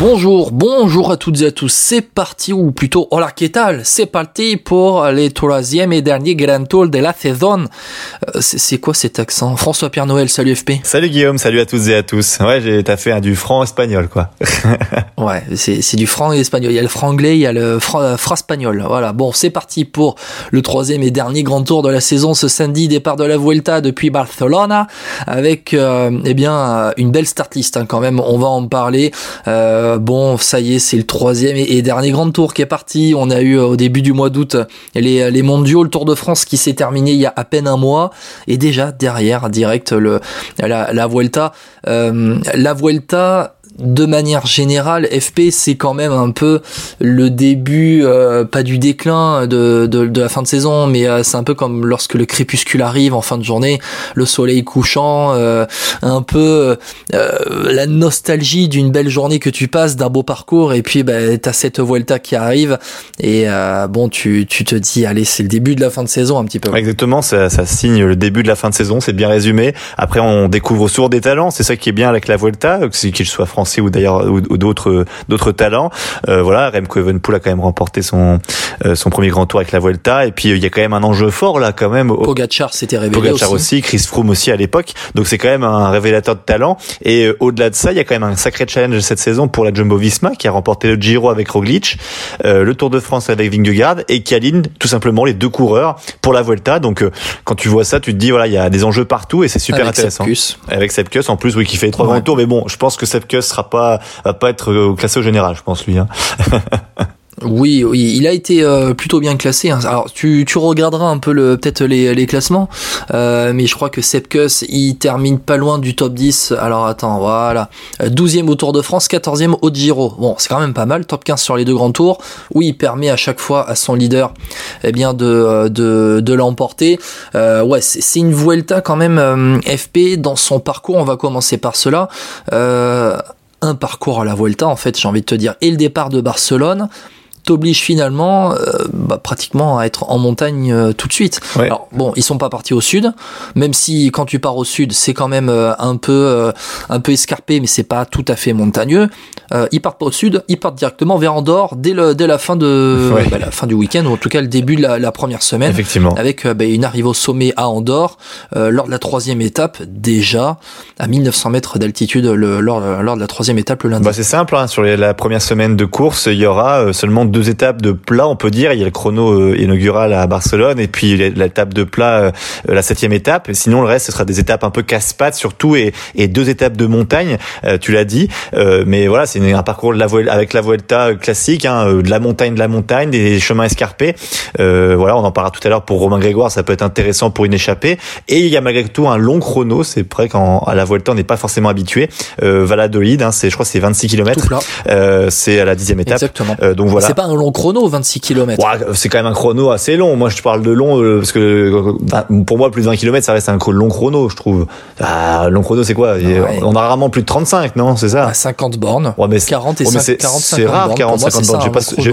Bonjour, bonjour à toutes et à tous. C'est parti, ou plutôt, hola, qu'est-ce C'est parti pour les troisième et dernier Grand Tour de la saison. Euh, c'est quoi cet accent? François-Pierre Noël, salut FP. Salut Guillaume, salut à toutes et à tous. Ouais, t'as fait un du franc espagnol, quoi. ouais, c'est du franc espagnol. Il y a le franglais, il y a le franc espagnol. Voilà, bon, c'est parti pour le troisième et dernier Grand Tour de la saison ce samedi, départ de la Vuelta depuis Barcelona, avec, euh, eh bien, une belle start list hein, quand même. On va en parler. Euh, euh, bon, ça y est, c'est le troisième et, dernier grand tour qui est parti. On a eu euh, au début du mois d'août les, les mondiaux, le Tour de France qui s'est terminé il y a à peine un mois. Et déjà derrière, direct, le, la, Vuelta. Euh, la Vuelta, de manière générale, FP c'est quand même un peu le début, euh, pas du déclin de, de, la fin de saison, mais euh, c'est un peu comme lorsque le crépuscule arrive en fin de journée, le soleil couchant, euh, un peu la nostalgie d'une belle journée que tu passes, d'un beau parcours, et puis bah, t'as cette Vuelta qui arrive, et bon tu, tu te dis allez c'est le début de la fin de saison un petit peu. Exactement, ça, ça signe le début de la fin de saison, c'est bien résumé. Après on découvre sourd des talents, c'est ça qui est bien avec la Vuelta, qu'il soit français ou d'ailleurs ou, d'autres d'autres talents. Euh, voilà, Remco Evenepoel a quand même remporté son euh, son premier grand tour avec la Vuelta et puis il y a quand même un enjeu fort là quand même. Pogacar s'était révélé Pogacar aussi. Chris Froome aussi à l'époque. Donc c'est quand même un révélateur de talent et euh, au-delà de ça, il y a quand même un sacré challenge cette saison pour la Jumbo-Visma qui a remporté le Giro avec Roglic, le Tour de France avec Vingegaard et qui aligne tout simplement les deux coureurs pour la Vuelta. Donc quand tu vois ça, tu te dis voilà, il y a des enjeux partout et c'est super avec intéressant. Sepkus. Avec Sepkus en plus oui qui fait trois grands tours mais bon, je pense que Sepkus sera pas va pas être euh, classé au général, je pense lui. Hein. Oui, oui, il a été euh, plutôt bien classé. Hein. Alors tu, tu regarderas un peu le peut-être les, les classements, euh, mais je crois que Sepkus il termine pas loin du top 10. Alors attends, voilà, 12e au Tour de France, 14e au Giro. Bon, c'est quand même pas mal, top 15 sur les deux grands tours. Oui, il permet à chaque fois à son leader eh bien de de, de l'emporter. Euh, ouais, c'est une Vuelta quand même FP dans son parcours. On va commencer par cela. Un parcours à la Vuelta en fait, j'ai envie de te dire, et le départ de Barcelone t'oblige finalement euh, bah, pratiquement à être en montagne euh, tout de suite. Alors bon, ils sont pas partis au sud, même si quand tu pars au sud, c'est quand même euh, un peu un peu escarpé, mais c'est pas tout à fait montagneux. ils partent pas au sud, ils partent directement vers Andorre dès le dès la fin de bah, la fin du week-end ou en tout cas le début de la, première semaine. Effectivement. Avec bah, une arrivée au sommet à Andorre lors de la troisième étape déjà à 1900 mètres d'altitude lors, lors de la troisième étape le lundi. Bah, c'est simple, hein, sur la première semaine de course, il y aura seulement deux deux étapes de plat, on peut dire. Il y a le chrono euh, inaugural à Barcelone et puis l'étape de plat, euh, la septième étape. Sinon, le reste, ce sera des étapes un peu casse-pattes surtout et, et deux étapes de montagne, euh, tu l'as dit. mais voilà, c'est un parcours de la, avec la Vuelta classique, hein, de la montagne, de la montagne, des chemins escarpés. voilà, on en parlera tout à l'heure pour Romain Grégoire, ça peut être intéressant pour une échappée. Et il y a malgré tout un long chrono, c'est vrai qu'à la Vuelta, on n'est pas forcément habitué. Valladolid, hein, c'est, je crois, c'est 26 km. c'est à la dixième étape. Exactement. donc voilà un long chrono, 26 km. c'est quand même un chrono assez long. Moi, je parle de long euh, parce que bah, pour moi, plus de 20 km, ça reste un long chrono, je trouve. Ah, long chrono, c'est quoi? On a rarement plus de 35, non? C'est ça? 50 bornes. Ouais, mais 40 et 50, 40, C'est rare, 40, 50 bornes.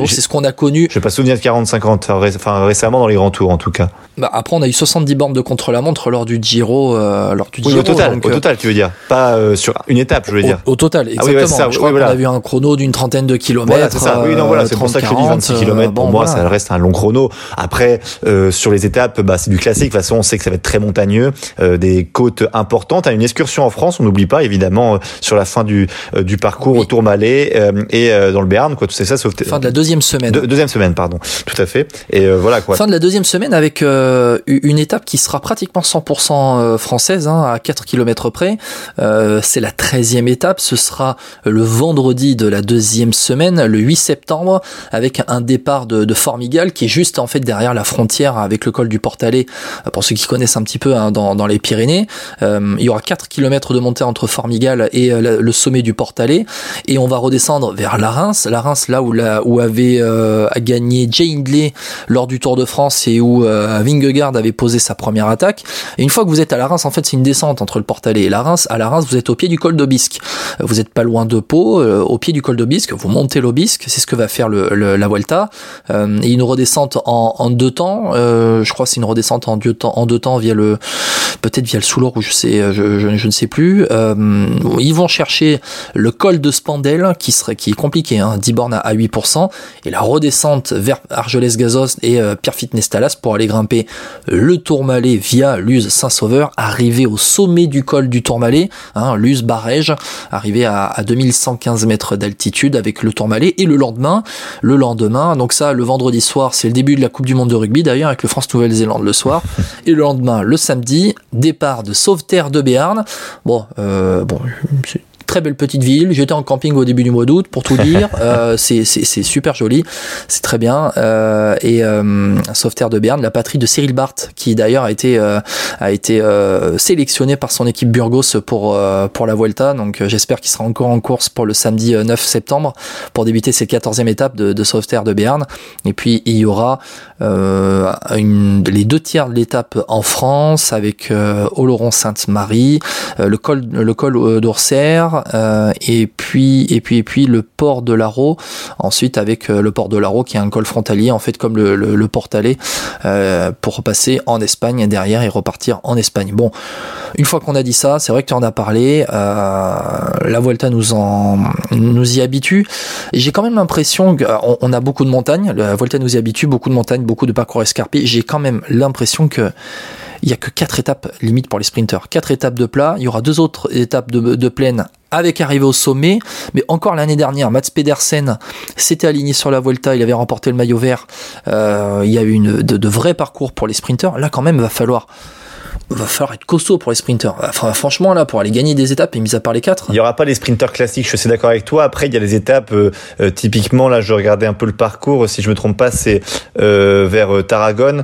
C'est ce qu'on a connu. Je n'ai pas souvenir de 40, 50. Enfin, récemment dans les grands tours, en tout cas. Bah, après, on a eu 70 bornes de contre-la-montre lors du Giro. Euh, lors du Giro, au total, au euh, total, tu veux dire Pas sur une étape, je veux dire. Au, total, ah exactement. je crois qu'on a vu un chrono d'une trentaine de kilomètres. Voilà, c'est ça. Oui, non, voilà, c'est pour ça que je dis 26 km pour moi, ça reste un long chrono. Après, euh, sur les étapes, bah, c'est du classique. De toute façon, on sait que ça va être très montagneux, euh, des côtes importantes. À une excursion en France, on n'oublie pas évidemment euh, sur la fin du du parcours au Tourmalet et dans le Béarn, quoi. Tout ça, sauf fin de la deuxième semaine. deuxième semaine, pardon. Tout à fait. Et voilà quoi. Fin de la deuxième semaine avec une étape qui sera pratiquement 100% française, hein, à 4 km près. c'est la 13e étape. Ce sera le vendredi de la deuxième semaine, le 8 septembre, avec un départ de, de Formigal qui est juste en fait derrière la frontière avec le col du Portalet. Pour ceux qui connaissent un petit peu hein, dans, dans les Pyrénées, il y aura 4 km de montée entre Formigal et le sommet du Portalet et on va redescendre vers la Reims, la Reims là où, la, où avait gagné Jay Hindley lors du Tour de France et où Vingegaard avait posé sa première attaque. Et une fois que vous êtes à la Reims, en fait, c'est une descente entre le Portalet et la Reims. À la Reims, vous êtes au pied du col d'Aubisque. Vous êtes pas loin de Pau, euh, au pied du col d'Aubisque. Vous montez l'Aubisque, c'est ce que va faire le, la Vuelta. Euh, et une redescente en, en deux temps. Euh, je crois c'est une redescente en deux temps, en deux temps via le, peut-être via le Soulor ou je sais, je, je, ne sais plus. ils vont chercher le col de Spandel qui serait, qui est compliqué, hein, 10 bornes à 8%, et la redescente vers Argelès-Gazos et Pierre-Fitness-Talas pour aller grimper le Tourmalet via Luz Saint-Sauveur, arrivé au sommet du col du Tourmalet, hein, Luz Barège, arrivé à, à 2115 mètres d'altitude avec le Tourmalet, et le lendemain, le lendemain, donc ça, le vendredi soir, c'est le début de la Coupe du Monde de rugby d'ailleurs, avec le France-Nouvelle-Zélande le soir, et le lendemain, le samedi, départ de Sauveterre de Béarn. Bon, euh, bon, très belle petite ville. J'étais en camping au début du mois d'août, pour tout dire. euh, c'est super joli, c'est très bien. Euh, et euh, Sauveterre de Berne, la patrie de Cyril Barth, qui d'ailleurs a été euh, a été euh, sélectionné par son équipe Burgos pour euh, pour la Vuelta. Donc j'espère qu'il sera encore en course pour le samedi 9 septembre pour débuter cette 14e étape de, de Sauveterre de Berne. Et puis il y aura une, les deux tiers de l'étape en France avec Oloron-Sainte-Marie, le col le col d'Ourcère euh, et puis et puis et puis le port de l'Aro ensuite avec euh, le port de l'Aro qui est un col frontalier en fait comme le, le, le Portalet euh, pour repasser en Espagne derrière et repartir en Espagne. Bon, une fois qu'on a dit ça, c'est vrai que tu en as parlé. la Vuelta nous en nous y habitue. J'ai quand même l'impression qu'on on a beaucoup de montagnes. La Vuelta nous y habitue, beaucoup de montagnes, beaucoup de parcours escarpés. J'ai quand même l'impression que il y a que quatre étapes limite pour les sprinters. Quatre étapes de plat. Il y aura deux autres étapes de, plaine avec arrivé au sommet. Mais encore l'année dernière, Mats Pedersen s'était aligné sur la Volta, il avait remporté le maillot vert. Euh, il y a eu de, de vrais parcours pour les sprinters. Là, quand même, il va falloir va falloir être costaud pour les sprinters. Enfin, franchement, là, pour aller gagner des étapes, et mis à part les quatre. Il n'y aura pas les sprinters classiques, je suis d'accord avec toi. Après, il y a les étapes, euh, euh, typiquement, là, je regardais un peu le parcours, si je me trompe pas, c'est euh, vers euh, Tarragone,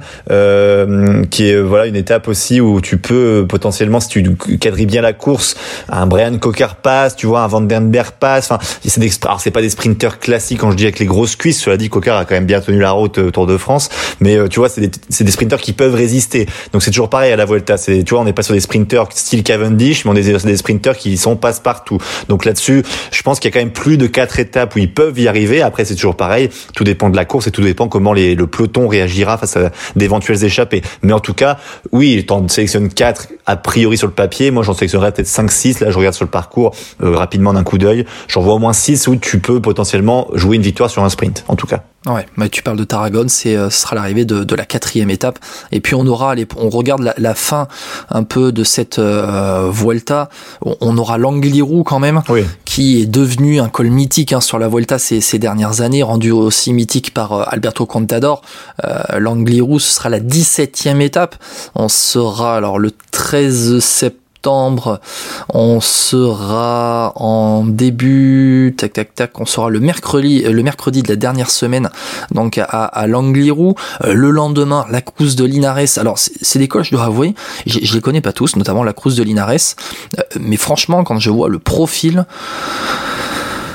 qui est voilà une étape aussi où tu peux potentiellement, si tu quadrilles bien la course, un Brian Cocker passe, tu vois, un Van Den Berg passe. Enfin, c'est alors c'est pas des sprinters classiques quand je dis avec les grosses cuisses. Cela dit, Cocker a quand même bien tenu la route Tour de France, mais tu vois, c'est des, des sprinters qui peuvent résister. Donc c'est toujours pareil à la Tu vois, on n'est pas sur des sprinters style Cavendish, mais on est sur des sprinters qui sont passe-partout. Donc là-dessus, je pense qu'il y a quand même plus de quatre étapes où ils peuvent y arriver. Après, c'est toujours pareil. Tout dépend de la course et tout dépend comment le peloton réagira face à d'éventuelles échappées. Mais en tout cas, oui, en sélectionne quatre a priori sur le papier. Moi, j'en sélectionnerais peut-être 5, 6. Là, je regarde sur le parcours euh, rapidement d'un coup d'œil. J'en vois au moins 6 où tu peux potentiellement jouer une victoire sur un sprint, en tout cas. Ouais, mais tu parles de Tarragone, c'est euh, ce sera l'arrivée de, de, la quatrième étape, et puis on aura les, on regarde la, la fin un peu de cette euh, Vuelta, on, aura l'Angliru quand même, oui. qui est devenu un col mythique hein, sur la Vuelta ces, ces, dernières années, rendu aussi mythique par euh, Alberto Contador. Euh, L'Angliru, ce sera la 17e étape, on sera alors le 13 septembre On sera en début, tac tac tac, on sera le mercredi, le mercredi de la dernière semaine, donc à, à Langlirou. Euh, le lendemain, la cruise de Linares. Alors c'est des cols, je dois avouer, je, les connais pas tous, notamment la cruise de Linares. Euh, mais franchement, quand je vois le profil.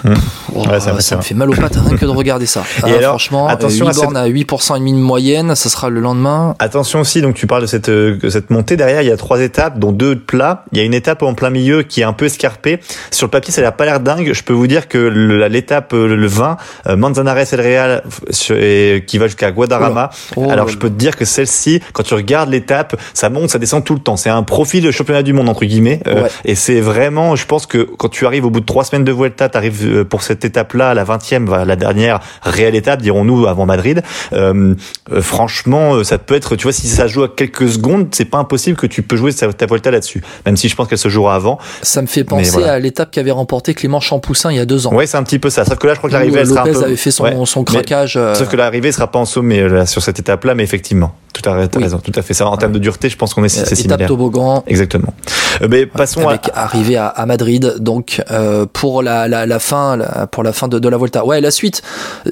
Mmh. Oh, ouais, ça, ça me fait mal aux pattes rien que de regarder ça. Et ah, alors, franchement, attention 8 à cette- bornes à 8% et demi de moyenne, ça sera le lendemain. Attention aussi, donc tu parles de cette, euh, cette montée. Derrière, il y a trois étapes, dont deux plats. Il y a une étape en plein milieu qui est un peu escarpée. Sur le papier, ça n'a pas l'air dingue. Je peux vous dire que le- l'étape, euh, le 20, euh, Manzanares El Real, sur- et- qui va jusqu'à Guadarrama. Oh Alors, je peux te dire que celle-ci, quand tu regardes l'étape, ça monte, ça descend tout le temps. C'est un profil de championnat du monde, entre guillemets. Ouais. Et c'est vraiment, je pense que quand tu arrives au bout de trois semaines de Vuelta, tu arrives pour cette étape-là, la 20e, voilà, la dernière réelle étape, dirons-nous, avant Madrid. Euh, euh, franchement, euh, ça peut être, tu vois, si ça joue à quelques secondes, c'est pas impossible que tu peux jouer ta, ta Volta là-dessus. Même si je pense qu'elle se jouera avant. Ça me fait penser voilà. à l'étape qu'avait remporté Clément Champoussin il y a deux ans. Ouais, c'est un petit peu ça. Sauf que là, je crois que l'arrivée, elle sera un peu. avait fait son, Ouais. son Mais- craquage. euh, Sauf que l'arrivée sera pas en sommet là, sur cette étape-là, mais effectivement, tout à Oui. raison, tout à fait. Ça, en termes de dureté, je pense qu'on est c'est euh, étape similaire. toboggan. Exactement. Mais passons avec à... arrivé à, à Madrid, donc euh, pour la, la, la fin, la, pour la fin de, de la Volta. Ouais, la suite.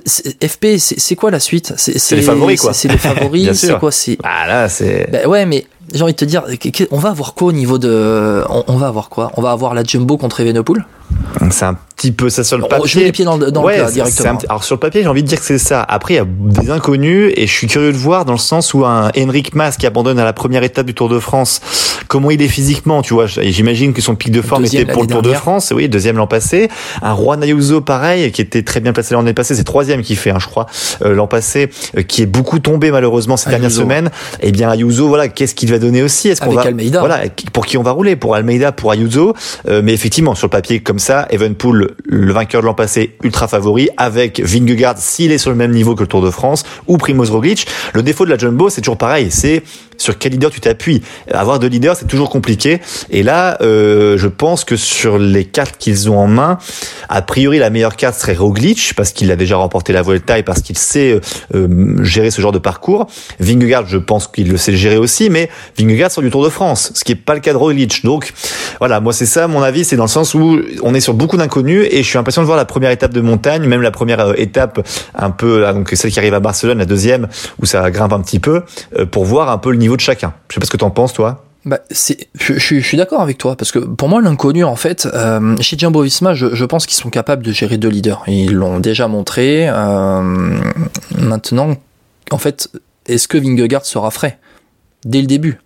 FP, c'est quoi la suite? C'est les favoris quoi. C'est les favoris. c'est quoi? C'est. Ah là, c'est. Ben ouais, mais j'ai envie de te dire, on va avoir quoi au niveau de, on, on va avoir quoi? On va avoir la Jumbo contre Evenepoel? C'est un petit peu ça sur le papier. Je mets les pieds dans, le, dans ouais, le plat directement. Alors sur le papier, j'ai envie de dire que c'est ça. Après, il y a des inconnus et je suis curieux de voir dans le sens où un Henrik Mas qui abandonne à la première étape du Tour de France, comment il est physiquement, tu vois. J'imagine que son pic de forme deuxième était pour le Tour dernière. de France, oui, deuxième l'an passé. Un Juan Ayuso pareil, qui était très bien placé l'année passée, c'est troisième qui fait, hein, je crois, euh, l'an passé, euh, qui est beaucoup tombé malheureusement ces Ayuso. dernières semaines. Eh bien Ayuso, voilà, qu'est-ce qu'il va donner aussi Est-ce qu'on va, Almeida. voilà, pour qui on va rouler? Pour Almeida, pour Ayuso. Euh, mais effectivement, sur le papier comme ça, Evenpool, le vainqueur de l'an passé, ultra favori, avec Vingegaard s'il est sur le même niveau que le Tour de France, ou Primoz Roglic. Le défaut de la Jumbo, c'est toujours pareil, c'est sur quel leader tu t'appuies. Avoir deux leaders, c'est toujours compliqué. Et là, euh, je pense que sur les cartes qu'ils ont en main, a priori, la meilleure carte serait Roglic, parce qu'il a déjà remporté la Vuelta et parce qu'il sait euh, gérer ce genre de parcours. Vingegaard, je pense qu'il le sait gérer aussi, mais Vingegaard sort du Tour de France, ce qui est pas le cas de Roglic. Donc, voilà, moi c'est ça, mon avis, c'est dans le sens où on est sur beaucoup d'inconnus et je suis impatient de voir la première étape de montagne, même la première euh, étape un peu, donc celle qui arrive à Barcelone, la deuxième, où ça grimpe un petit peu, euh, pour voir un peu le niveau de chacun. Je sais pas ce que t'en penses, toi. Bah, c'est, je, suis d'accord avec toi parce que pour moi l'inconnu en fait euh, chez Jumbo Visma je, pense qu'ils sont capables de gérer deux leaders ils l'ont déjà montré euh, maintenant en fait est-ce que Vingegaard sera frais dès le début?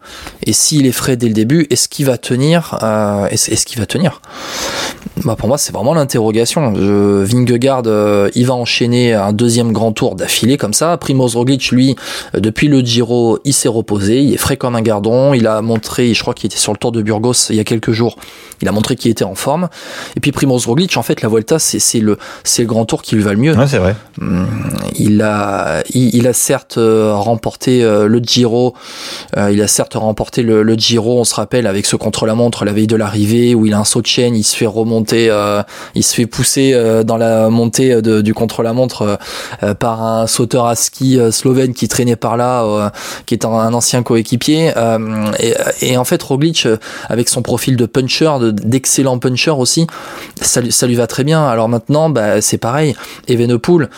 Et s'il est frais dès le début est-ce qu'il va tenir euh, est-ce qu'il va tenir? Bah pour moi c'est vraiment l'interrogation. Vingegaard euh, il va enchaîner un deuxième grand tour d'affilée comme ça. Primoz Roglic lui euh, depuis le Giro il s'est reposé. Il est frais comme un gardon. Il a montré je crois qu'il était sur le Tour de Burgos il y a quelques jours il a montré qu'il était en forme. Et puis Primoz Roglic en fait la Vuelta c'est, le c'est le grand tour qui lui va le mieux. Ouais, c'est vrai. il a, il, il a certes remporté le Giro, euh, il a certes remporté le, le Giro, on se rappelle, avec ce contre-la-montre la veille de l'arrivée, où il a un saut de chaîne, il se fait remonter, euh, il se fait pousser euh, dans la montée de- du contre-la-montre euh, par un sauteur à ski euh, slovène qui traînait par là, euh, qui est un, un ancien coéquipier. euh, et, et en fait, Roglic, avec son profil de puncher, de- d'excellent puncher aussi, ça, lui- ça lui va très bien. Alors maintenant, bah, c'est pareil. Evenepoel,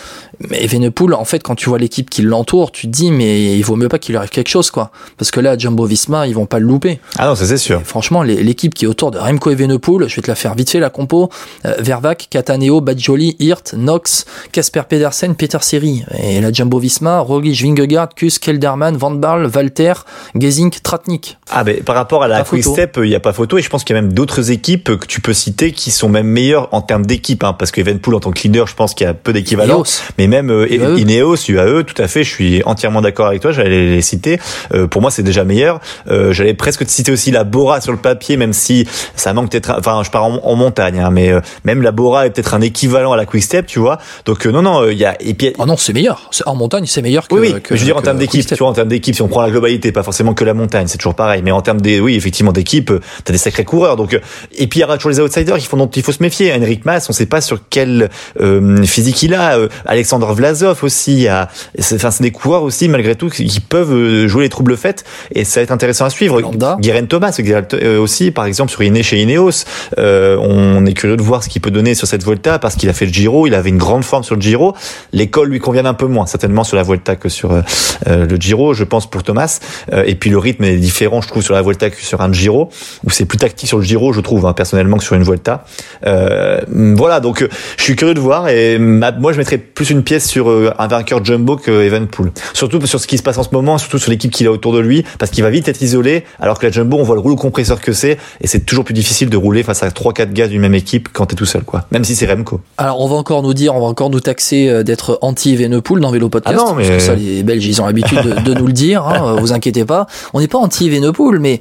Evenepoel, en fait, quand tu vois l'équipe qui l'entoure, tu te dis, mais il vaut mieux pas qu'il arrive quelque chose, quoi. Parce que là, Jumbo Visma, ils vont pas le louper. Ah non, ça c'est sûr. Et franchement, l'équipe qui est autour de Remco Evenepoel, je vais te la faire vite fait, la compo. Euh, Vervac, Cataneo, Badjoli, Hirt, Knox, Casper Pedersen, Peter Seri. Et la Jumbo Visma, Roglic, Vingegaard, Kus, Kelderman, Van Barl, Walter, Gesink, Tratnik. Ah ben par rapport à la Quick. Step, il y a pas photo et je pense qu'il y a même d'autres équipes que tu peux citer qui sont même meilleures en termes d'équipe hein, parce que Evenpool en tant que leader, je pense qu'il y a peu d'équivalent. Mais même euh, UAE. Ineos, UAE, tout à fait, je suis entièrement d'accord avec toi, j'allais les citer. Euh, pour moi, c'est déjà meilleur. Euh, j'allais presque te citer aussi la Bora sur le papier même si ça manque peut-être enfin je pars en, en montagne hein, mais euh, même la Bora est peut-être un équivalent à la Quick Step, tu vois. Donc euh, non non, euh, il y a et puis Oh non, c'est meilleur. En montagne, c'est meilleur que. oui, oui. que- je veux dire en termes d'équipe, Quick-Step. tu vois, en termes d'équipe, si on prend la globalité, pas forcément que la montagne, c'est toujours pareil. Mais en termes des, oui, effectivement, d'équipe, euh, t'as des sacrés coureurs. Donc, euh, et puis il y aura toujours les outsiders qui font dont il faut se méfier. Henrik Mas, on sait pas sur quel euh, physique il a. Euh, Alexander Vlasov aussi. il a- Enfin, c'est des coureurs aussi malgré tout qui peuvent euh, jouer les troubles faites. Et ça va être intéressant à suivre. Guérin Thomas euh, aussi, par exemple sur Iné chez Ineos. Euh, on est curieux de voir ce qu'il peut donner sur cette Volta parce qu'il a fait le Giro, il avait une grande forme sur le Giro. L'école lui convient un peu moins certainement sur la Volta que sur euh, euh, le Giro, je pense pour Thomas. Euh, et puis le rythme est différent, je trouve, sur la Volta que sur un Giro, où c'est plus tactique sur le Giro, je trouve, hein, personnellement, que sur une Volta. Euh, voilà, donc je suis curieux de voir et moi je mettrais plus une pièce sur un vainqueur jumbo que Evenpool. Surtout sur ce qui se passe en ce moment, surtout sur l'équipe qu'il a autour de lui, parce qu'il va vite être isolé, alors que la jumbo, on voit le rouleau compresseur que c'est, et c'est toujours plus difficile de rouler face à 3-4 gars d'une même équipe quand t'es tout seul, quoi. Même si c'est Remco. Alors on va encore nous dire, on va encore nous taxer euh, d'être anti Evenepoel dans Vélo Podcast. Ah non, mais- Parce que ça, les Belges, ils ont l'habitude de, de nous le dire. Hein, euh, vous inquiétez pas. On n'est pas anti Evenepoel, mais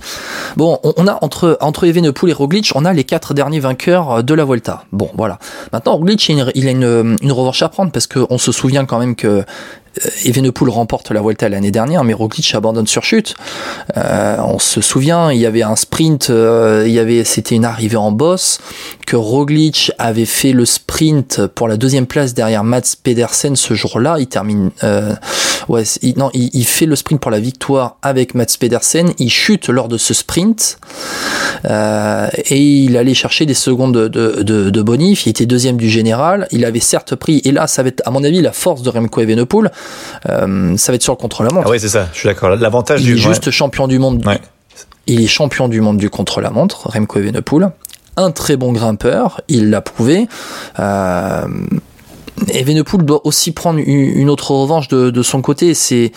bon, on, on a entre entre Evenepoel et Roglic, on a les quatre derniers vainqueurs euh, de la Volta. Bon, voilà. Maintenant, Roglic, il a une, une, revanche à prendre parce qu'on se souvient quand même que Evenepoel remporte la Volta l'année dernière, mais Roglic abandonne sur chute. Euh, on se souvient, il y avait un sprint, euh, il y avait, c'était une arrivée en bosse, que Roglic avait fait le sprint pour la deuxième place derrière Mats Pedersen ce jour-là. Il termine, euh, ouais, c'est- il- non, il, il fait le sprint pour la victoire avec Mats Pedersen. Il chute lors de ce sprint. et il allait chercher des secondes de, de, de, Bonif. Il était deuxième du général. Il avait certes pris, et là, ça va être, à mon avis, la force de Remco Evenepoel, euh, ça va être sur le contre-la-montre. Ah oui, c'est ça, je suis d'accord. L'avantage du. Il est juste champion du monde. Il est champion du monde du contre-la-montre, Remco Evenepoel. Un très bon grimpeur, il l'a prouvé. Euh, Evenepoel doit aussi prendre une autre revanche de, de son côté. C'est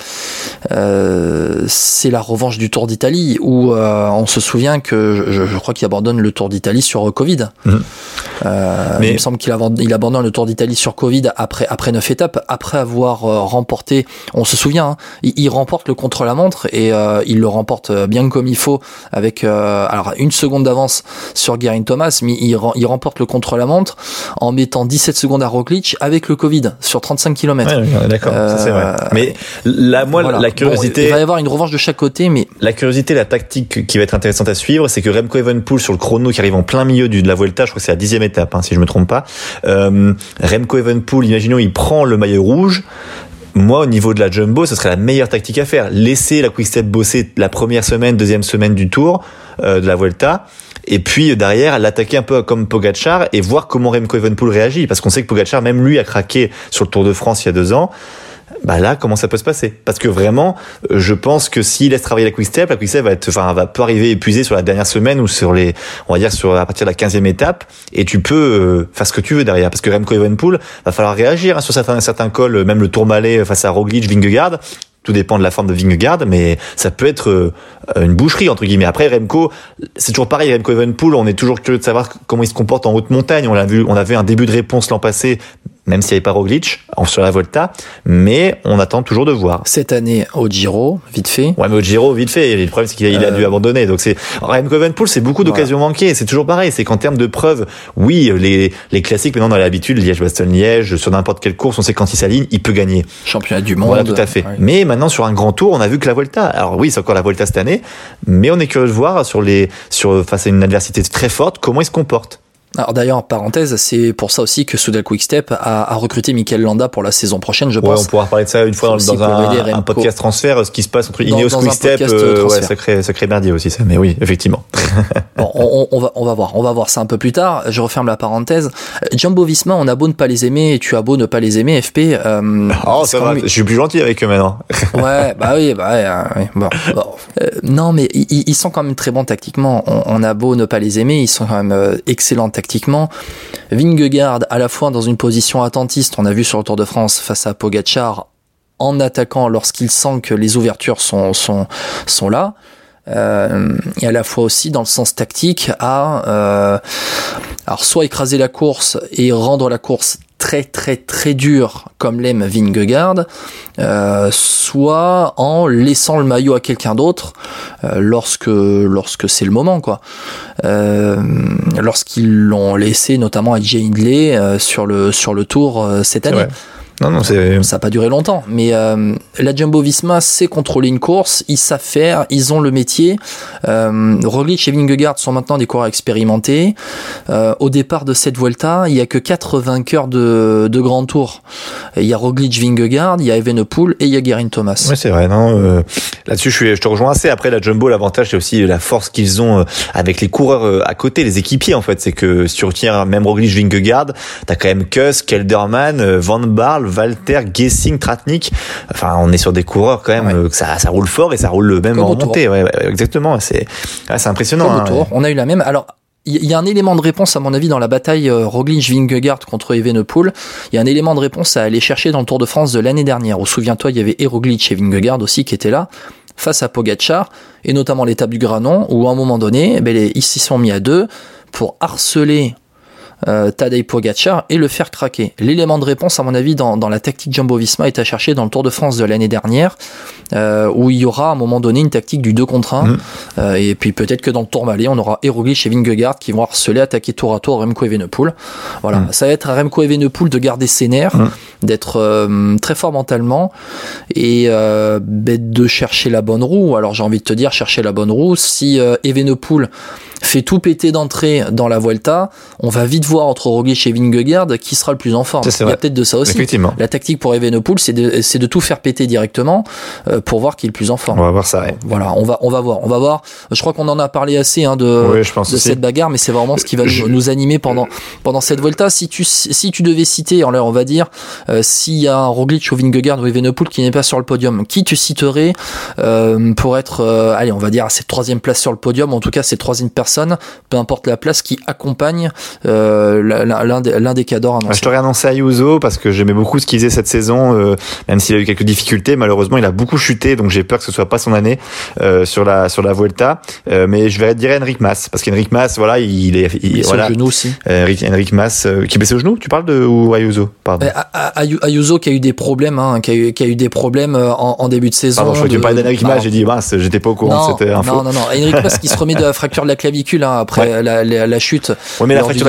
euh, c'est la revanche du Tour d'Italie où euh, on se souvient que je, je crois qu'il abandonne le Tour d'Italie sur Covid. Mhm. Euh, Mais... Il me semble qu'il abandonne, il abandonne le Tour d'Italie sur Covid après après neuf étapes, après avoir euh, remporté. On se souvient, hein, il, il, remporte le contre-la-montre et euh, il le remporte bien comme il faut avec alors une seconde d'avance sur Guerin Thomas, mais il, il remporte le contre-la-montre en mettant 17 secondes à Roglic avec le Covid sur 35 km. Ouais, D'accord, c'est vrai. Mais la, moi, la curiosité. il va y avoir une revanche de chaque côté, mais. La curiosité, la tactique qui va être intéressante à suivre, c'est que Remco Evenpool sur le chrono qui arrive en plein milieu de la Vuelta, je crois que c'est la dixième étape, hein, si je me trompe pas. Euh, Remco Evenpool, imaginons, il prend le maillot rouge moi, au niveau de la jumbo, ce serait la meilleure tactique à faire. Laisser la Quick-Step bosser la première semaine, deuxième semaine du Tour euh, de la Vuelta, et puis derrière l'attaquer un peu comme Pogachar et voir comment Remco Evenpool réagit. Parce qu'on sait que Pogachar même lui a craqué sur le Tour de France il y a deux ans. Bah là comment ça peut se passer? Parce que vraiment je pense que s'il laisse travailler la quick step la quick step va être enfin va peut arriver épuisé sur la dernière semaine ou sur les on va dire sur à partir de la 15e étape. Et tu peux euh, faire ce que tu veux derrière. Parce que Remco Evenpool va falloir réagir hein, sur certains certains cols même le Tourmalet face à Roglic Vingegaard tout dépend de la forme de Vingegaard, mais ça peut être euh, une boucherie entre guillemets. Après Remco, c'est toujours pareil. Remco Evenpool, on est toujours curieux de savoir comment il se comporte en haute montagne. On l'a vu, on avait un début de réponse l'an passé, même s'il n'y avait pas Roglic sur la Volta, mais on attend toujours de voir. Cette année au Giro, vite fait. Ouais, mais au Giro, vite fait. Le problème, c'est qu'il a, dû euh. abandonner. Donc c'est Remco Evenpool, c'est beaucoup d'occasions manquées. C'est toujours pareil. C'est qu'en termes de preuves, oui, les, les classiques maintenant on a l'habitude, Liège-Bastogne-Liège, sur n'importe quelle course, on sait quand il s'aligne, il peut gagner. Championnat du monde. Voilà, tout à fait. Mais maintenant sur un grand tour, on a vu que la Volta. Alors oui, c'est encore la Volta cette année, mais on est curieux de voir sur les sur face à une adversité très forte comment il se comporte. Alors d'ailleurs, parenthèse, c'est pour ça aussi que Soudal Quickstep a, a recruté Michael Landa pour la saison prochaine, je pense. Ouais, on pourra parler de ça une fois dans, dans un, un, podcast transfert, ce qui se passe entre Ineos Quickstep, euh, ouais, ça crée, ça crée merdier aussi ça, mais oui, effectivement. bon, on, on, va, on va voir, on va voir ça un peu plus tard. Je referme la parenthèse. Jumbo Visma, on a beau ne pas les aimer, et tu as beau ne pas les aimer, FP. Euh, oh, ça va, je suis plus gentil avec eux maintenant. ouais, bah oui, bah ouais, bon, bon. Euh, non, mais ils, ils, sont quand même très bons tactiquement. On, on, a beau ne pas les aimer, ils sont quand même euh, excellents tactiquement tactiquement. Vingegaard à la fois dans une position attentiste, on a vu sur le Tour de France face à Pogachar en attaquant lorsqu'il sent que les ouvertures sont, là. Euh, et à la fois aussi dans le sens tactique à euh, soit écraser la course et rendre la course très très très dur comme l'aime Vingegaard, euh, soit en laissant le maillot à quelqu'un d'autre euh, lorsque lorsque c'est le moment quoi. Euh, Lorsqu'ils l'ont laissé notamment à Jay Hindley euh, sur le sur le Tour euh, cette année. Non, non, c'est... Ça n'a pas duré longtemps, mais euh, la Jumbo-Visma sait contrôler une course, ils savent faire, ils ont le métier. Euh, Roglic et Vingegaard sont maintenant des coureurs expérimentés. Euh, au départ de cette Vuelta, il y a que quatre vainqueurs de, de Grand Tour. Il y a Roglic, Vingegaard, il y a Evenepoel et il y a Guerin Thomas. Oui, c'est vrai. Non, euh, là-dessus, je, suis, je te rejoins assez. Après, la Jumbo, l'avantage, c'est aussi la force qu'ils ont euh, avec les coureurs euh, à côté, les équipiers, en fait. C'est que si tu retiens même Roglic, Vingegaard, t'as quand même Kuss, Kelderman, Van Barl, Walter, Gessing, Tratnik. Enfin, on est sur des coureurs quand même, ça, ça roule fort et ça roule même en montée. Ouais, exactement. C'est, c'est impressionnant. Hein, on a eu la même. Alors, il y a un élément de réponse à mon avis dans la bataille euh, Roglic-Vingegaard contre Evenepoel. Il y a un élément de réponse à aller chercher dans le Tour de France de l'année dernière. Où souviens-toi, il y avait Roglic et Vingegaard aussi qui étaient là face à Pogacar et notamment l'étape du Granon où à un moment donné, eh ben, ils s'y sont mis à deux pour harceler euh, Tadej Pogacar et le faire craquer. L'élément de réponse, à mon avis, dans, dans la tactique Jumbo-Visma est à chercher dans le Tour de France de l'année dernière, euh, où il y aura à un moment donné une tactique du 2 contre 1. Mm. Euh, et puis peut-être que dans le Tour Malais, on aura Eroglic et Vingegaard qui vont harceler, attaquer tour à tour Remco Evenepoel. Voilà, mm. ça va être à Remco Evenepoel de garder ses nerfs, mm. d'être euh, très fort mentalement et euh, de chercher la bonne roue. Alors j'ai envie de te dire, chercher la bonne roue. Si Evenepoel fait tout péter d'entrée dans la Vuelta, on va vite voir entre Roglic et Vingegaard qui sera le plus en forme. Il y a peut-être de ça aussi. Effectivement. La tactique pour Evenepoel, c'est de, c'est de tout faire péter directement euh, pour voir qui est le plus en forme. On va voir ça. Voilà, on va, on va voir, on va voir. Je crois qu'on en a parlé assez hein, de, Oui, je pense de cette bagarre, mais c'est vraiment ce qui va nous, nous animer pendant pendant cette Volta. Si tu si tu devais citer, alors on va dire, euh, s'il y a un Roglic ou Vingegaard ou Evenepoel qui n'est pas sur le podium, qui tu citerais euh, pour être, euh, allez, on va dire à cette troisième place sur le podium, en tout cas cette troisième personne, peu importe la place, qui accompagne euh, l'un des, cadors Ah, annoncés. Je t'aurais annoncé Ayuso parce que j'aimais beaucoup ce qu'il faisait cette saison, euh, même s'il a eu quelques difficultés. Malheureusement, il a beaucoup chuté, donc j'ai peur que ce soit pas son année euh, sur la sur la Vuelta. Mais je vais dire Enric Mas parce qu'Enric Mas, voilà, il est, il, sur voilà, genou aussi. Enric, Enric Mas qui blessé au genou. Tu parles de ou Ayuso Pardon. Ayuso qui a eu des problèmes, hein, qui, a eu, qui a eu des problèmes en, en début de saison. Pardon, je crois que tu parlais d'Enric. Mas. J'ai dit mince, j'étais pas au courant Non, de cette info. non, non, non. Henrik Mas qui se remet de la fracture de la clavicule hein, après la, la, la chute. Ouais, mais l'avantage au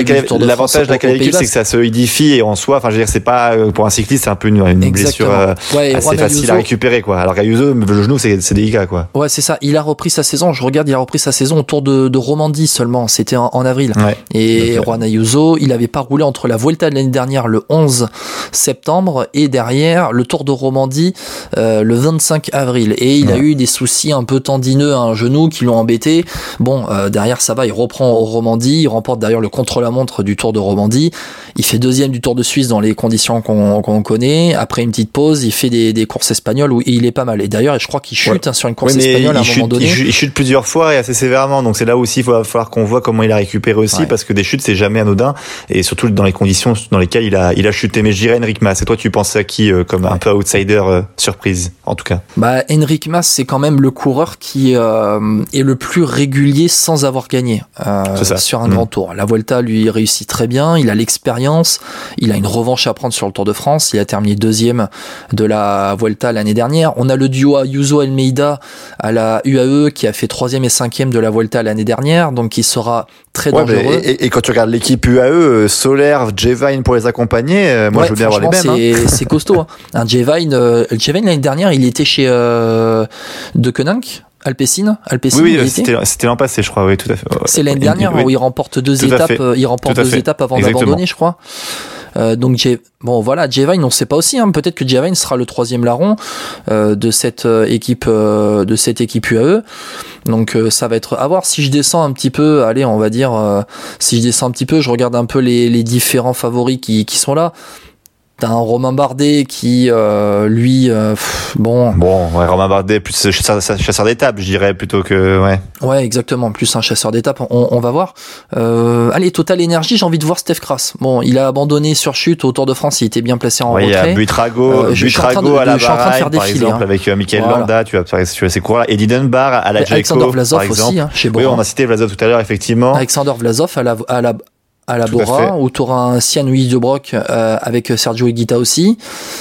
Pays clavicule, c'est que ça se édifie et en soi, enfin, je veux dire, c'est pas euh, pour un cycliste, c'est un peu une, une blessure euh, Ouais, assez facile Ayuso- à récupérer, quoi. Alors qu'Ayuso, le genou, c'est délicat, quoi. Ouais, c'est ça. Il a repris sa saison. Je regarde, il a repris sa saison autour de, de Romandie seulement. C'était en, en avril. Ouais. Et. Juan Ayuso, il avait pas roulé entre la Vuelta de l'année dernière le 11 septembre et derrière le Tour de Romandie euh, le 25 avril. Et il a Ouais. eu des soucis un peu tendineux à un genou qui l'ont embêté. Bon, euh, derrière ça va, il reprend au Romandie, il remporte d'ailleurs le contre-la-montre du Tour de Romandie. Il fait deuxième du Tour de Suisse dans les conditions qu'on connaît. Après une petite pause, il fait des, des courses espagnoles où il est pas mal. Et d'ailleurs, je crois qu'il chute Ouais. hein, sur une course Oui, espagnole à un moment donné. il chute- il chute plusieurs fois et assez sévèrement. Donc c'est là aussi il va falloir qu'on voit comment il a récupéré aussi Ouais. parce que des chutes c'est jamais anodin et surtout dans les conditions dans lesquelles il a il a chuté. Mais je dirais Enric Mas. Et toi tu penses à qui euh, comme un peu outsider euh, surprise en tout cas? Bah, Henrik Mas, c'est quand même le coureur qui euh, est le plus régulier sans avoir gagné euh, sur un grand tour. La Vuelta lui réussit très bien, il a l'expérience, il a une revanche à prendre sur le Tour de France, il a terminé deuxième de la Vuelta l'année dernière. On a le duo Ayuso Almeida à la UAE qui a fait troisième et cinquième de la Vuelta l'année dernière, donc qui sera très Ouais, dangereux. et, et quand tu regardes l'équipe UAE, euh, Solaire, Jevine pour les accompagner, euh, moi Ouais, je veux bien avoir les mêmes. hein. c'est costaud. Hein. Un Jevine, euh, l'année dernière, il était chez De Koninck, Alpecin, Alpecin. Oui, était. c'était l'an passé, je crois. Oui, tout à fait. C'est l'année dernière Oui. où il remporte deux Tout étapes. euh, Il remporte deux fait. étapes avant d'abandonner, je crois. Euh, donc bon voilà, Jevine, on sait pas aussi. Hein, Peut-être que Jevine sera le troisième larron euh, de cette euh, équipe euh, de cette équipe UAE. Donc euh, ça va être à voir. Si je descends un petit peu, allez, on va dire, euh, si je descends un petit peu, je regarde un peu les, les différents favoris qui, qui sont là. T'as un Romain Bardet qui, euh, lui, euh, pff, bon, Bon, ouais, Romain Bardet, plus chasseur, chasseur d'étapes, je dirais, plutôt que, ouais. Ouais, exactement. Plus un chasseur d'étapes, on, on va voir. Euh, allez, Total Energy, j'ai envie de voir Steph Kras. Bon, il a abandonné sur chute au Tour de France, il était bien placé en Ouais, il y a retrait. Buitrago, Euh, je- train de- à la je suis en train de faire Bahreïn, par défiler, exemple, hein. avec euh, Michael Voilà. Landa, tu tu as ces coureurs-là. Eddie Dunbar à la Alexander exemple. aussi, hein, chez oui, on a cité Vlasov tout à l'heure, effectivement. Alexander Vlasov à la, à la, à la Tout. Bora, où tu auras un Sian Louis de Broc euh, avec Sergio Higuita aussi.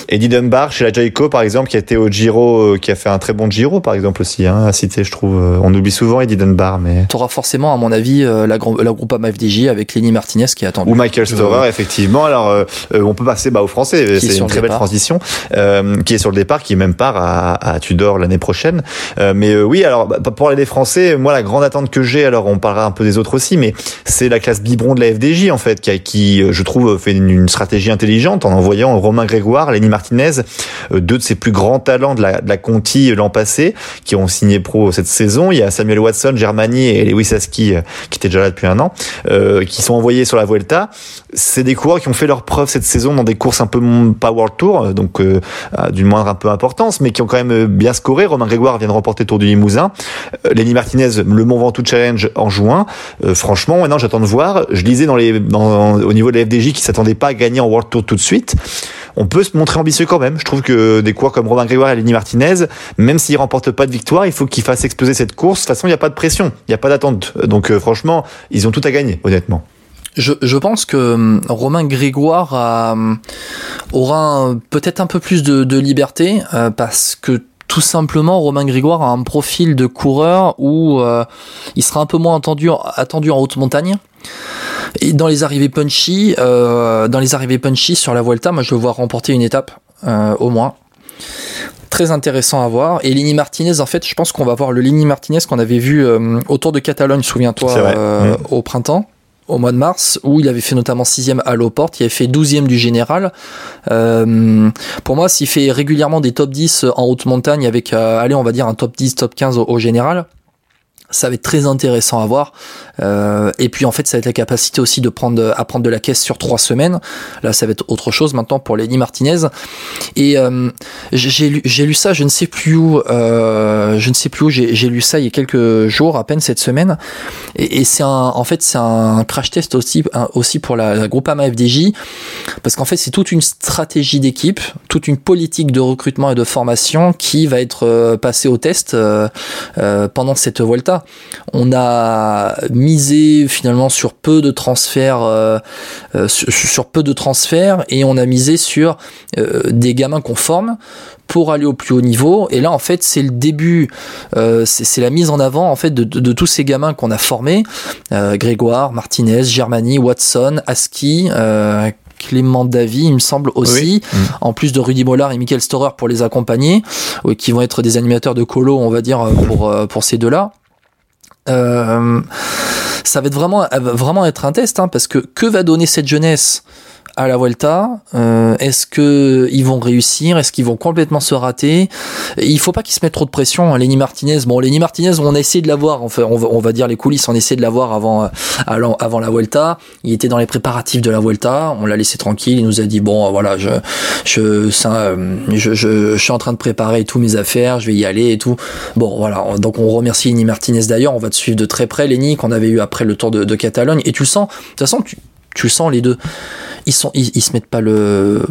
Eddie Dunbar chez la Jayco, par exemple, qui a été au Giro, euh, qui a fait un très bon Giro, par exemple, aussi, hein, à citer, je trouve. Euh, On oublie souvent Eddie Dunbar, mais. Tu auras forcément, à mon avis, euh, la, la Groupama FDJ avec Lenny Martinez qui est attendu. Ou Michael Storer, effectivement. Alors, euh, euh, on peut passer bah, aux Français. C'est une très belle transition. Euh, qui est sur le départ, qui même part à, à Tudor l'année prochaine. Euh, mais euh, oui, alors bah, pour parler des Français, moi la grande attente que j'ai, alors on parlera un peu des autres aussi, mais c'est la classe biberon de la FDJ en fait, qui, euh, je trouve fait une, stratégie intelligente en envoyant Romain Grégoire, Lenny Martinez, euh, deux de ses plus grands talents de la, Conti euh, l'an passé, qui ont signé pro cette saison. Il y a Samuel Watson, Germani et Lewis Aski, qui étaient déjà là depuis un an, qui sont envoyés sur la Vuelta. C'est des coureurs qui ont fait leur preuve cette saison dans des courses un peu pas World Tour, donc d'une moindre un peu importance, mais qui ont quand même bien scoré. Romain Grégoire vient de remporter Tour du Limousin. Lenny Martinez, le Mont Ventoux Challenge en juin. Franchement, maintenant j'attends de voir. Je lisais dans les, au niveau de la FDJ qui s'attendait pas à gagner en World Tour tout de suite. On peut se montrer ambitieux quand même. Je trouve que des coureurs comme Romain Grégoire et Lenny Martinez, même s'ils remportent pas de victoire, il faut qu'ils fassent exploser cette course. De toute façon, il n'y a pas de pression, il n'y a pas d'attente. Donc euh, franchement, ils ont tout à gagner, honnêtement. Je, pense que hum, Romain Grégoire hum, aura peut-être un peu plus de, liberté euh, parce que tout simplement Romain Grégoire a un profil de coureur où euh, il sera un peu moins attendu en haute montagne. Et dans les arrivées punchy, euh, dans les arrivées punchy sur la Vuelta, moi je le vois remporter une étape euh, au moins. très intéressant à voir. Et Lenny Martinez, en fait, je pense qu'on va voir le Lenny Martinez qu'on avait vu euh, autour de Catalogne, souviens-toi, au printemps au mois de mars, où il avait fait notamment sixième à Loport, il avait fait douzième du général. Euh, pour moi, s'il fait régulièrement des top 10 en haute montagne avec, euh, allez, on va dire un top 10, top 15 au général, ça va être très intéressant à voir. Euh, et puis en fait, ça va être la capacité aussi de prendre à prendre de la caisse sur trois semaines. Là, ça va être autre chose maintenant pour Lenny Martinez. Et euh, j'ai lu, lu ça, je ne sais plus où, euh, je ne sais plus où. J'ai, lu ça il y a quelques jours à peine cette semaine. Et, et c'est un, en fait, c'est un crash test aussi, aussi pour la, la Groupama FDJ, parce qu'en fait, c'est toute une stratégie d'équipe, toute une politique de recrutement et de formation qui va être euh, passée au test euh, euh, pendant cette Volta. On a misé finalement sur peu de transferts, euh, euh, sur, peu de transferts, et on a misé sur euh, des gamins qu'on forme pour aller au plus haut niveau. Et là, en fait, c'est le début, c'est la mise en avant en fait de, tous ces gamins qu'on a formés Grégoire, Martinez, Germany, Watson, Aski. Clément Davy, il me semble aussi, mm. en plus de Rudy Mollard et Michael Storer pour les accompagner, qui vont être des animateurs de colo, on va dire, pour, pour ces deux-là. Euh, ça va être vraiment, vraiment être un test, hein, parce que que va donner cette jeunesse à la Vuelta euh, Est-ce que ils vont réussir? Est-ce qu'ils vont complètement se rater? Il faut pas qu'ils se mettent trop de pression. Hein. Lenny Martinez, bon, Lenny Martinez, on a essayé de l'avoir. Enfin, on va, on va dire les coulisses, on a essayé de l'avoir avant, euh, avant la Vuelta. Il était dans les préparatifs de la Vuelta. On l'a laissé tranquille. Il nous a dit bon, voilà, je, je, ça, euh, je, je, je, suis en train de préparer tous mes affaires. Je vais y aller et tout. Bon, voilà. Donc on remercie Lenny Martinez d'ailleurs. On va te suivre de très près, Lenny, qu'on avait eu après le Tour de, de Catalogne. Et tu le sens. De toute façon, tu, tu le sens les deux. Ils sont ils, se mettent pas le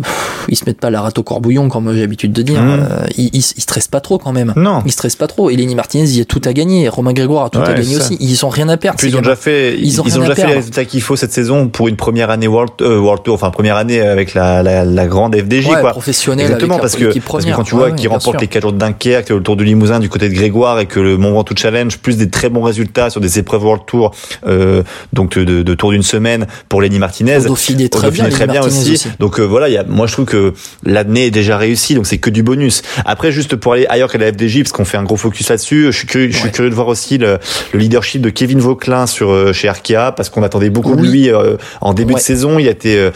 ils se mettent pas la rate au corbouillon comme j'ai l'habitude de dire. Mmh. euh, ils, ils, stressent pas trop quand même. Non. Ils stressent pas trop. Et Lenny Martinez il a tout à gagner. Romain Grégoire a tout à gagner aussi. ils ont rien à perdre Puis ils ont déjà fait ils, ont, déjà fait les résultats qu'il faut cette saison pour une première année World, euh, World Tour enfin première année avec la, la, la grande FDJ ouais, quoi. professionnel exactement parce que, parce que quand tu vois qu'ils remportent les 4 jours de Dunkerque le Tour du Limousin du côté de Grégoire et que le Mont Ventoux Challenge plus des très bons résultats sur des épreuves World Tour euh, donc de, de, tour d'une semaine pour Lenny Martinez Dauphiné très bien, très bien aussi donc euh, voilà, y a, moi je trouve que l'année est déjà réussie, donc c'est que du bonus. Après, juste pour aller ailleurs qu'à la FDJ, parce qu'on fait un gros focus là-dessus, je suis curieux, je suis curieux de voir aussi le, le, leadership de Kevin Vauclin sur euh, chez Arkea, parce qu'on attendait beaucoup de lui euh, en début de saison. Il a été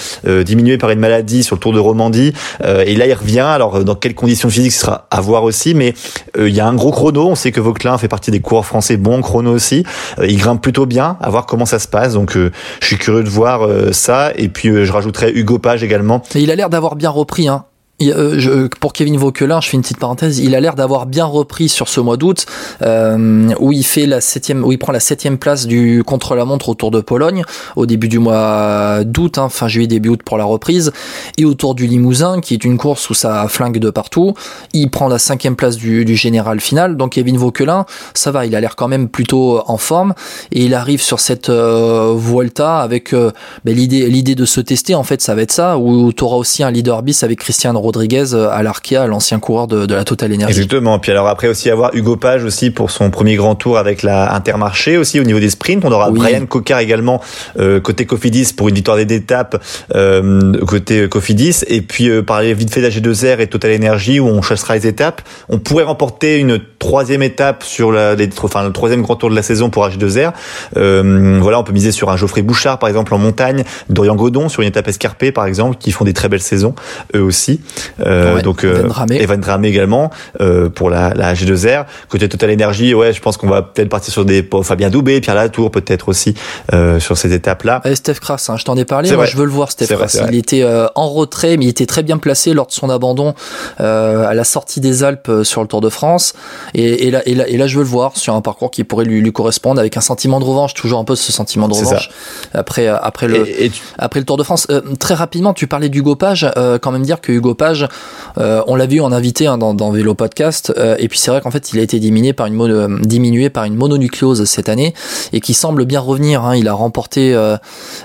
diminué par une maladie sur le Tour de Romandie, et là il revient. Alors dans quelles conditions physiques ce sera à voir aussi, mais il y a un gros chrono. On sait que Vauclin fait partie des coureurs français bons chrono aussi. il grimpe plutôt bien, à voir comment ça se passe. Donc je suis curieux de voir ça. Et puis je rajouterai Hugo Page également. Et il a l'air d'avoir bien repris, hein. Euh, pour Kevin Vauquelin, je fais une petite parenthèse. Il a l'air d'avoir bien repris sur ce mois d'août, euh, où il fait la septième, où il prend la septième place du contre-la-montre au Tour de Pologne au début du mois d'août, hein, fin juillet début août pour la reprise, et au Tour du Limousin, qui est une course où ça flingue de partout. Il prend la cinquième place du, général final. Donc Kevin Vauquelin, ça va, il a l'air quand même plutôt en forme, et il arrive sur cette euh, Vuelta avec euh, ben, l'idée, l'idée de se tester. En fait, ça va être ça, où tu auras aussi un leader bis avec Christian Rodriguez euh, à l'Arkea, l'ancien coureur de, la Total Energy. Exactement. Puis alors après aussi avoir Hugo Page aussi pour son premier grand tour avec la Intermarché aussi au niveau des sprints. On aura Brian Cocard également euh, côté Cofidis pour une victoire d'étape euh, côté Cofidis. Et puis euh, parler vite fait d'AG2R et Total Energy où on chassera les étapes. On pourrait remporter une troisième étape sur la, les, enfin, le troisième grand tour de la saison pour AG2R. Euh, voilà, on peut miser sur un Geoffrey Bouchard par exemple en montagne, Dorian Godon sur une étape escarpée par exemple, qui font des très belles saisons eux aussi. Euh, donc euh, Evan Dramé également euh, pour la, la G2R. Côté Total Energy, ouais, je pense qu'on va peut-être partir sur des Fabien Doubé, Pierre Latour peut-être aussi euh, sur ces étapes-là. Et Steph Kras, hein, je t'en ai parlé. Moi, je veux le voir, Steph Kras. Il était euh, en retrait, mais il était très bien placé lors de son abandon à la sortie des Alpes sur le Tour de France. Et, et, là, et, là, et là, je veux le voir sur un parcours qui pourrait lui, lui correspondre avec un sentiment de revanche, toujours un peu ce sentiment de revanche après après le après le Tour de France. très rapidement, tu parlais d'Hugo Page, quand même dire que Hugo Page euh, on l'a vu en invité hein, dans, Vélo Podcast, euh, et puis c'est vrai qu'en fait il a été diminué par une mono, diminué par une mononucléose cette année et qui semble bien revenir. Hein. Il a remporté, euh,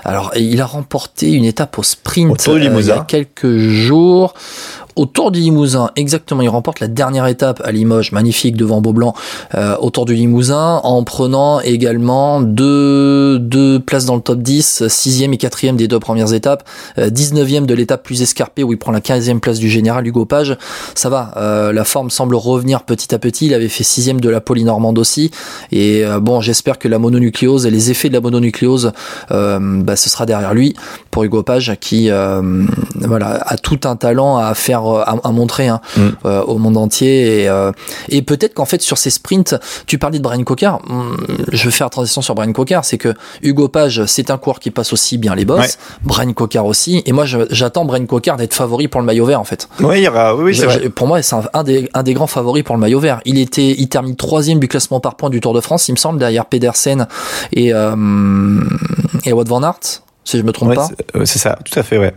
alors il a remporté une étape au sprint il y a quelques jours au Tour du Limousin, exactement, il remporte la dernière étape à Limoges, magnifique devant Beaublanc, euh, au Tour du Limousin, en prenant également deux, deux places dans le top 10, sixième et quatrième des deux premières étapes, 19e de l'étape plus escarpée où il prend la 15e place du général Hugo Page. Ça va, euh, la forme semble revenir petit à petit. Il avait fait sixième de la polynormande aussi. Et euh, bon, j'espère que la mononucléose et les effets de la mononucléose, euh, bah, ce sera derrière lui pour Hugo Page qui voilà a tout un talent à faire à, montrer hein, mm. au monde entier. Et, et peut-être qu'en fait sur ces sprints, tu parlais de Brian Cocker. Hmm, je vais faire transition sur Brian Cocker, c'est que Hugo Page, c'est un coureur qui passe aussi bien les bosses. Brian Cocker aussi. Et moi, j'attends Brian Cocker d'être favori pour le maillot vert en fait. Oui, il y aura. Oui, vrai. Pour moi, c'est un, des, un des grands favoris pour le maillot vert. Il était, il termine troisième du classement par points du Tour de France, il me semble, derrière Pedersen et euh, et Wout van Aert, si je me trompe pas. Euh, c'est ça, tout à fait, ouais.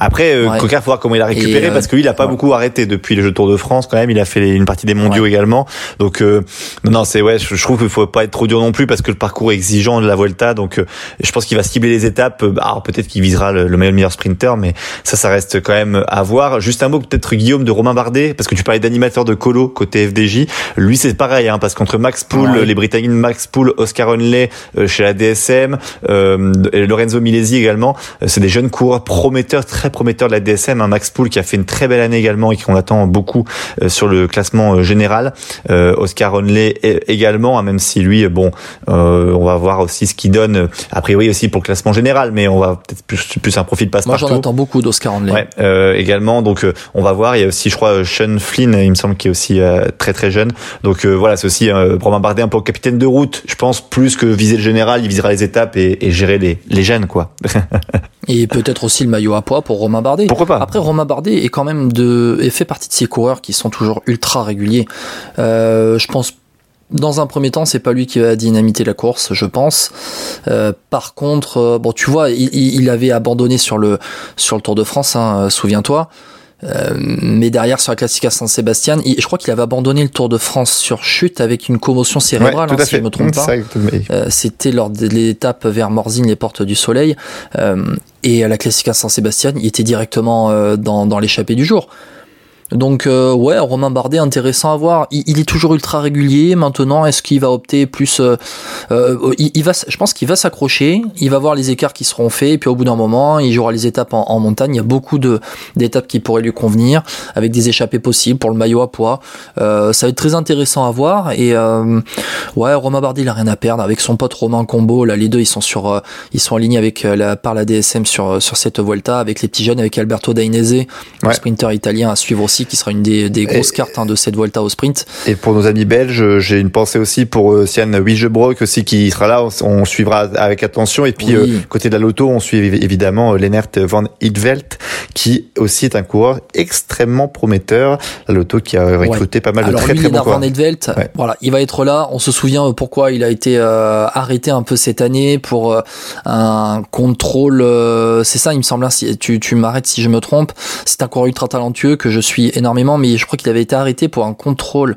Après, euh, Coquart, faut voir comment il a récupéré parce que lui, il a pas beaucoup arrêté depuis le jeu Tour de France quand même. Il a fait une partie des mondiaux également. Donc euh, non, non, c'est ouais, je, trouve qu'il faut pas être trop dur non plus parce que le parcours est exigeant de la Volta. Donc euh, je pense qu'il va cibler les étapes. Euh, alors peut-être qu'il visera le, le, meilleur, sprinter, mais ça, ça reste quand même à voir. Juste un mot peut-être Guillaume de Romain Bardet parce que tu parlais d'animateur de colo côté FDJ. Lui, c'est pareil, hein, parce qu'entre Max Poul, les Britanniques Max Poul, Oscar Onley chez la DSM, Lorenzo Milesi également, c'est des jeunes coureurs prometteurs, très prometteur de la DSM, un Max Poul qui a fait une très belle année également et qu'on attend beaucoup euh, sur le classement euh, général. Euh, Oscar Onley également, hein, même si lui, bon, on va voir aussi ce qu'il donne a priori aussi pour le classement général, mais on va peut-être plus, plus un profil passe-partout. Moi, j'en attends beaucoup d'Oscar Onley. Ouais, également, donc on va voir. Il y a aussi, je crois, Sean Flynn, il me semble, qui est aussi très très jeune. Donc voilà, c'est aussi Romain Bardet un peu capitaine de route. Je pense plus que viser le général, il visera les étapes et, et gérer les, les jeunes, quoi. et peut-être aussi le maillot à poids pour Romain Bardet. Pourquoi pas Après, Romain Bardet est quand même de, et fait partie de ces coureurs qui sont toujours ultra réguliers. Euh, je pense dans un premier temps, c'est pas lui qui va dynamiter la course, je pense. Euh, par contre, euh, bon, tu vois, il, il, avait abandonné sur le sur le Tour de France, hein, souviens-toi. Euh, mais derrière sur la Classica San Sébastien, je crois qu'il avait abandonné le Tour de France sur chute avec une commotion cérébrale, hein, si je me trompe pas. Euh, c'était lors de l'étape vers Morzine, les portes du Soleil, euh, et à la Classica San Sébastien, il était directement dans, dans l'échappée du jour. Donc euh, ouais, Romain Bardet intéressant à voir. Il, est toujours ultra régulier. Maintenant, est-ce qu'il va opter plus euh, euh, il, va, je pense qu'il va s'accrocher. Il va voir les écarts qui seront faits. Et puis au bout d'un moment, il jouera les étapes en, montagne. Il y a beaucoup de d'étapes qui pourraient lui convenir, avec des échappées possibles pour le maillot à poids. ça va être très intéressant à voir. Et ouais, Romain Bardet, il a rien à perdre avec son pote Romain Combo. Là, les deux, ils sont sur, ils sont alignés avec la par la DSM sur sur cette Volta, avec les petits jeunes, avec Alberto Dainese, le sprinter italien à suivre aussi qui sera une des, grosses cartes hein, de cette Volta au sprint. Et pour nos amis belges, j'ai une pensée aussi pour euh, Sian Wigebrock aussi qui sera là. On, suivra avec attention. Et puis euh, côté de la loto, on suit évidemment euh, Lennart van Hidvelt qui aussi est un coureur extrêmement prometteur. La loto qui a recruté pas mal de très très bons coureurs. Van Hidvelt, voilà, il va être là. On se souvient pourquoi il a été arrêté un peu cette année pour un contrôle. c'est ça, il me semble. Hein, si tu, tu m'arrêtes si je me trompe. C'est un coureur ultra talentueux que je suis énormément, mais je crois qu'il avait été arrêté pour un contrôle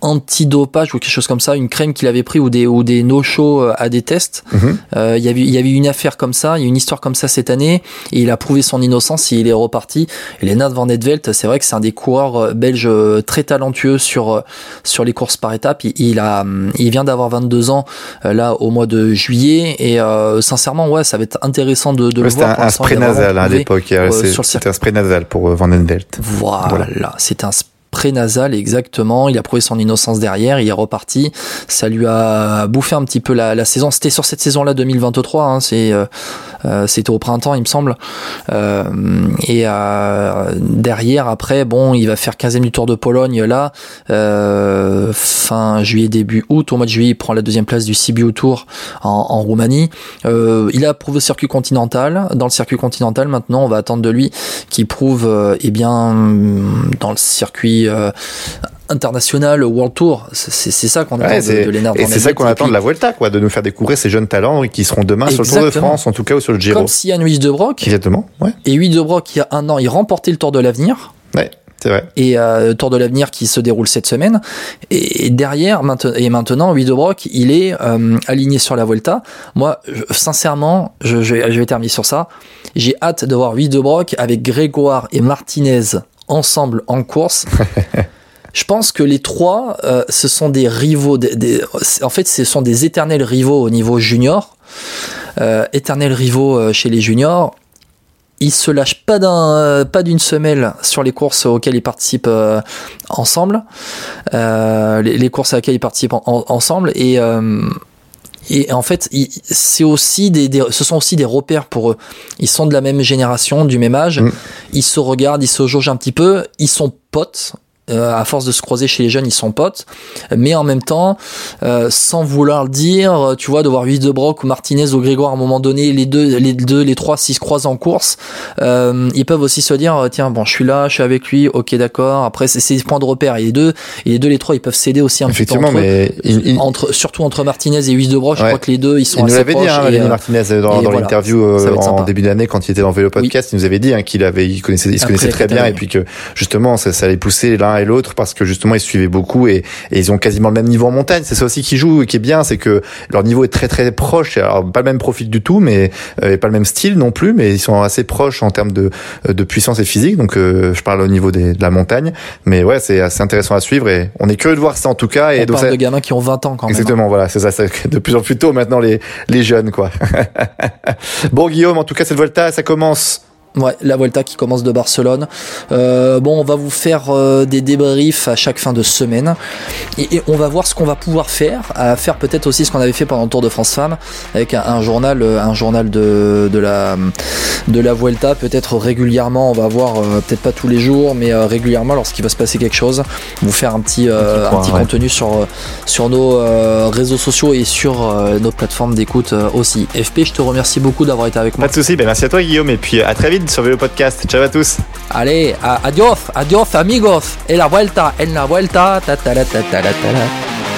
antidopage ou quelque chose comme ça, une crème qu'il avait pris ou des, ou des no-show euh, à des tests. Mhm. Euh, il, y avait, y avait une affaire comme ça, il y a une histoire comme ça cette année, et il a prouvé son innocence et il est reparti. Et Lennart Van Edvelt, c'est vrai que c'est un des coureurs euh, belges très talentueux sur, sur les courses par étapes. Il, a, il vient d'avoir 22 ans là au mois de juillet, et sincèrement, ouais, ça va être intéressant de, de le voir. C'était un, spray nasal à l'époque, c'était un spray nasal pour Van Edvelt. Voilà. Voilà, c'est un prénasal exactement. Il a prouvé son innocence derrière, il est reparti. Ça lui a bouffé un petit peu la, saison. C'était sur cette saison-là 2023. Hein, euh, euh, c'était au printemps, il me semble. Euh, et derrière, après, bon, il va faire 15e du Tour de Pologne là, fin juillet début août. Au mois de juillet, il prend la deuxième place du Sibiu Tour en, Roumanie. il a prouvé le circuit continental. Dans le circuit continental, maintenant, on va attendre de lui qu'il prouve, eh bien, dans le circuit euh, international, World Tour. C'est ça qu'on attend de, de Lennart Et c'est ça qu'on attend de la Volta, quoi, de nous faire découvrir ces jeunes talents qui seront demain sur le Tour de France, en tout cas, ou sur le Giro. Comme si Yann de Brock. Exactement, ouais. Et de Brock, il y a un an, il remportait le Tour de l'avenir. Ouais. c'est vrai. Et euh, Tour de l'avenir qui se déroule cette semaine. Et, derrière, maintenant, et maintenant, Brock, il est euh, aligné sur la Vuelta. Moi, sincèrement, je, je, vais terminer sur ça. J'ai hâte de voir Brock avec Grégoire et Martinez ensemble en course. Je pense que les trois, euh, ce sont des rivaux. Des, en fait, ce sont des éternels rivaux au niveau junior. Euh, éternels rivaux euh, chez les juniors. Ils se lâchent pas d'un, pas d'une semelle sur les courses auxquelles ils participent ensemble. Les, les, courses à laquelle ils participent ensemble et et en fait, c'est aussi des, des, ce sont aussi des repères pour eux. Ils sont de la même génération, du même âge. Mm. Ils se regardent, ils se jaugent un petit peu. Ils sont potes. Euh, à force de se croiser chez les jeunes, ils sont potes, mais en même temps, euh, sans vouloir le dire, tu vois, de voir de Brock ou Martinez ou Grégoire à un moment donné, les deux, les deux, les trois, s'ils se croisent en course, euh, ils peuvent aussi se dire, tiens, bon, je suis là, je suis avec lui, ok, d'accord. Après, c'est des points de repère. Et les deux, et les deux, les trois, ils peuvent s'aider aussi un petit peu entre, mais entre surtout entre Martinez et de Brock, je crois que les deux, ils sont il assez nous proches. Dit, hein, Martinez dans, dans l'interview en début d'année quand il était dans Vélo Podcast, il nous avait dit hein, qu'il avait, il connaissait, il se connaissait très bien et puis que justement, ça, ça allait pousser l'un et l'autre parce que justement ils suivaient beaucoup et, ils ont quasiment le même niveau en montagne. C'est ça aussi qui joue et qui est bien, c'est que leur niveau est très très proche. Alors pas le même profil du tout, mais euh, pas le même style non plus, mais ils sont assez proches en termes de, de puissance et physique. Donc euh, je parle au niveau des, de la montagne, mais ouais c'est assez intéressant à suivre et on est curieux de voir ça en tout cas. Et on parle de gamins qui ont 20 ans quand même. Hein. Exactement, voilà, c'est ça, c'est de plus en plus tôt maintenant les les jeunes quoi. bon Guillaume, en tout cas cette Volta ça commence Ouais, la Volta qui commence de Barcelone. Euh, bon, on va vous faire euh, des débriefs à chaque fin de semaine et, on va voir ce qu'on va pouvoir faire, à faire peut-être aussi ce qu'on avait fait pendant le Tour de France Femmes avec un, journal, euh, un journal de, de la de la Vuelta, peut-être régulièrement. On va voir, peut-être pas tous les jours, mais régulièrement lorsqu'il va se passer quelque chose, vous faire un petit un petit contenu sur sur nos réseaux sociaux et sur nos plateformes d'écoute aussi. FP, je te remercie beaucoup d'avoir été avec moi. Pas de souci, ben merci à toi Guillaume et puis à très vite sur Vélo Podcast. Ciao à tous. Allez, adios, adios amigos. Et la vuelta, en la vuelta. Ta, ta, ta.